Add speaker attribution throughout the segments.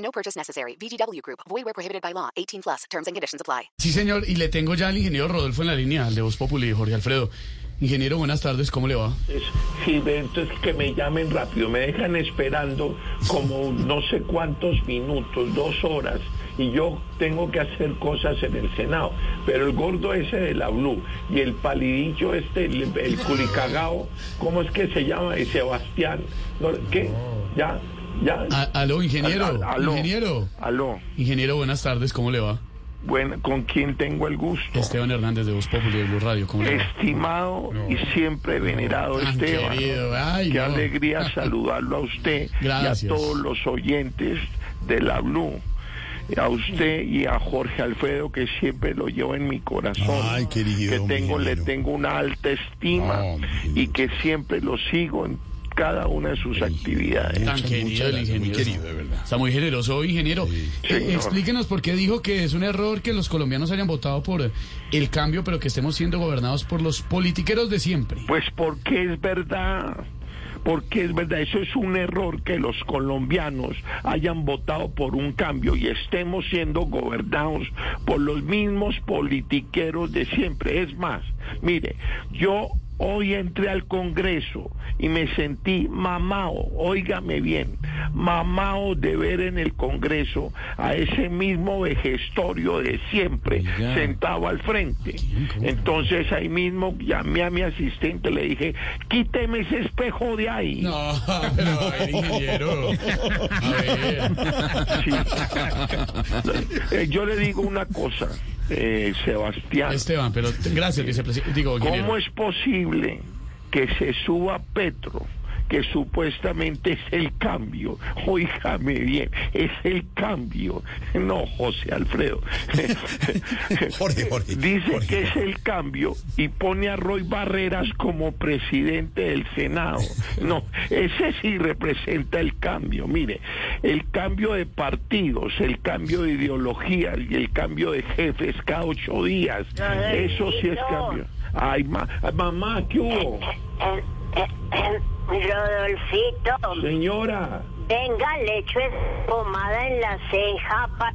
Speaker 1: No purchase necessary. VGW Group. Void where prohibited by law. 18 plus. Terms and conditions apply.
Speaker 2: Sí, señor, y le tengo ya al ingeniero Rodolfo en la línea, al de Voz Populi, Jorge Alfredo. Ingeniero, buenas tardes, ¿cómo le va?
Speaker 3: Es- Gilberto, es que me llamen rápido, me dejan esperando como no sé cuántos minutos, dos horas, y yo tengo que hacer cosas en el Senado. Pero el gordo ese de la Blue y el palidillo este, el, el culicagao, ¿cómo es que se llama? Y Sebastián. ¿qué? ¿Ya?
Speaker 2: Aló, ingeniero,
Speaker 3: Al- al- aló.
Speaker 2: ingeniero.
Speaker 3: Aló,
Speaker 2: Ingeniero, buenas tardes, ¿cómo le va?
Speaker 3: bueno, ¿con quién tengo el gusto?
Speaker 2: Esteban Hernández de Voz Populi de Blue Radio, ¿cómo le va?
Speaker 3: Estimado y siempre venerado
Speaker 2: Tan
Speaker 3: Esteban,
Speaker 2: ay,
Speaker 3: qué
Speaker 2: no.
Speaker 3: alegría saludarlo a usted
Speaker 2: Gracias.
Speaker 3: y a todos los oyentes de la Blue. A usted y a Jorge Alfredo, que siempre lo llevo en mi corazón.
Speaker 4: Ay, querido,
Speaker 3: que tengo, le tengo una alta estima
Speaker 4: No,
Speaker 3: y que siempre lo sigo en cada una de sus actividades.
Speaker 2: Tan
Speaker 4: Muchas,
Speaker 2: querido
Speaker 4: muchas
Speaker 2: el
Speaker 4: gracias, muy
Speaker 2: ingeniero.
Speaker 4: querido, de verdad.
Speaker 2: Está muy generoso ingeniero. Eh, explíquenos por qué dijo que es un error que los colombianos hayan votado por el cambio, pero que estemos siendo gobernados por los politiqueros de siempre.
Speaker 3: Pues porque es verdad. Porque es verdad, eso es un error que los colombianos hayan votado por un cambio y estemos siendo gobernados por los mismos politiqueros de siempre. Es más, mire, yo hoy entré al Congreso y me sentí mamao, óigame bien, mamao de ver en el Congreso a ese mismo vejestorio de siempre sentado al frente. Entonces ahí mismo llamé a mi asistente, le dije, quíteme ese espejo de ahí.
Speaker 2: No, pero a ver, ingeniero. A ver.
Speaker 3: Sí. Eh, Yo le digo una cosa, eh, Sebastián.
Speaker 2: Esteban, pero gracias, vicepresidente.
Speaker 3: ¿Cómo es posible que se suba Petro, que supuestamente es el cambio? Óigame bien, es el cambio. No, José Alfredo.
Speaker 4: Jorge, Jorge,
Speaker 3: Dice
Speaker 4: Jorge.
Speaker 3: que es el cambio y pone a Roy Barreras como presidente del Senado. No, ese sí representa el cambio. Mire, el cambio de partidos, el cambio de ideologías y el cambio de jefes cada ocho días. Eso sí es cambio. Ay, ma- mamá, ¿qué hubo?
Speaker 5: Rodolfito,
Speaker 3: Señora.
Speaker 5: venga, le echo pomada en la ceja para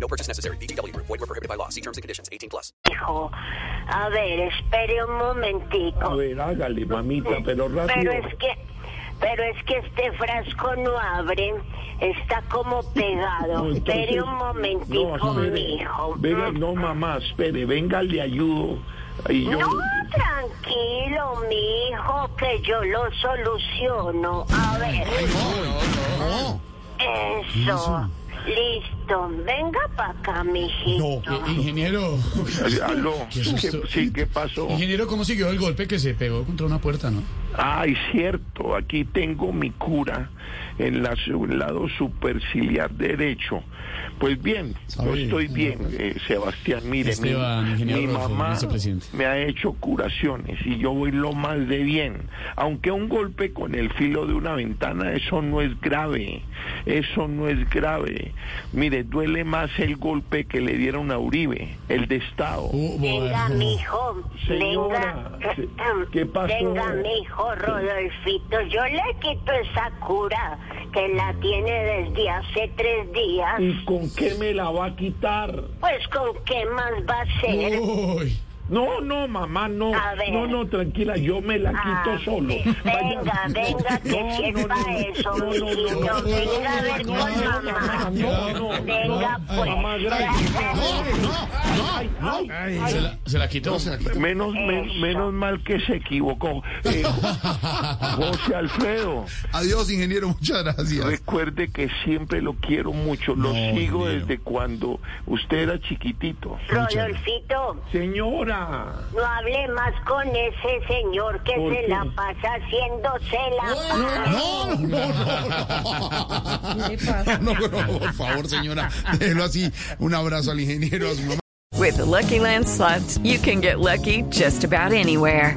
Speaker 1: No purchase necessary. Group. Void where prohibited by law. See terms and conditions. 18 plus.
Speaker 5: Hijo, a ver, espere un
Speaker 3: A
Speaker 5: momentico.
Speaker 3: ver, hágale, mamita, pero
Speaker 5: Pero
Speaker 3: rápido.
Speaker 5: es que, pero es que este frasco no abre, está como pegado.
Speaker 3: No, entonces-
Speaker 5: espere un momentico,
Speaker 3: no, espere.
Speaker 5: mi hijo.
Speaker 3: Venga, no, mamá, espere, venga, le ayudo. Y yo,
Speaker 5: No, tranquilo, mi hijo, que yo lo soluciono. A ver. Eso. Listo. Venga para acá, mijito.
Speaker 2: Eh, ingeniero.
Speaker 3: aló,
Speaker 2: Qué
Speaker 3: ¿qué- sí, ¿qué pasó?
Speaker 2: Ingeniero, ¿cómo siguió el golpe que se pegó contra una puerta, no?
Speaker 3: Ay, cierto, aquí tengo mi cura en la, su- el lado superciliar derecho. Pues bien, yo estoy bien, eh, Sebastián. Mire, mi,
Speaker 2: Esteban,
Speaker 3: mamá me ha hecho curaciones y yo voy lo más de bien. Aunque un golpe con el filo de una ventana, eso no es grave. Eso no es grave. Mire, duele más el golpe que le dieron a Uribe, el de Estado.
Speaker 2: Uh,
Speaker 5: Venga, mijo,
Speaker 3: Señora,
Speaker 5: venga.
Speaker 3: ¿qué- qué pasó?
Speaker 5: Venga, mijo, Rodolfito, yo le quito esa cura que la tiene desde hace tres días.
Speaker 3: ¿Y con qué me la va a quitar?
Speaker 5: Pues con qué más va a ser.
Speaker 2: Uy,
Speaker 3: No, no, mamá, no.
Speaker 5: A ver.
Speaker 3: No, no, tranquila, yo me la quito
Speaker 5: Ah,
Speaker 3: solo.
Speaker 5: Venga, venga, que
Speaker 3: No,
Speaker 5: si es
Speaker 3: no, no,
Speaker 5: eso,
Speaker 3: no, no, no, no,
Speaker 5: Venga a
Speaker 3: no,
Speaker 5: ver
Speaker 3: no,
Speaker 5: con
Speaker 3: no,
Speaker 5: mamá.
Speaker 3: No, no,
Speaker 5: Venga,
Speaker 3: no,
Speaker 5: pues.
Speaker 3: Mamá, gracias.
Speaker 2: Ay, ¿Se la, se la quitó?
Speaker 3: Menos, men-
Speaker 5: Eso.
Speaker 3: menos mal que se equivocó. Eh, José Alfredo,
Speaker 4: Adiós, ingeniero, muchas gracias.
Speaker 3: recuerde que siempre lo quiero mucho. Lo
Speaker 4: No,
Speaker 3: sigo
Speaker 4: ingeniero.
Speaker 3: desde cuando usted era chiquitito.
Speaker 5: Rodolfito,
Speaker 3: Señora.
Speaker 5: No hable más con ese señor que
Speaker 3: ¿Por
Speaker 5: se
Speaker 3: qué?
Speaker 5: la pasa haciéndose la...
Speaker 4: No, no, no, no. No, no, por favor, señora, déjelo así. Un abrazo al ingeniero, a su mamá.
Speaker 6: With the Lucky Land slots, you can get lucky just about anywhere.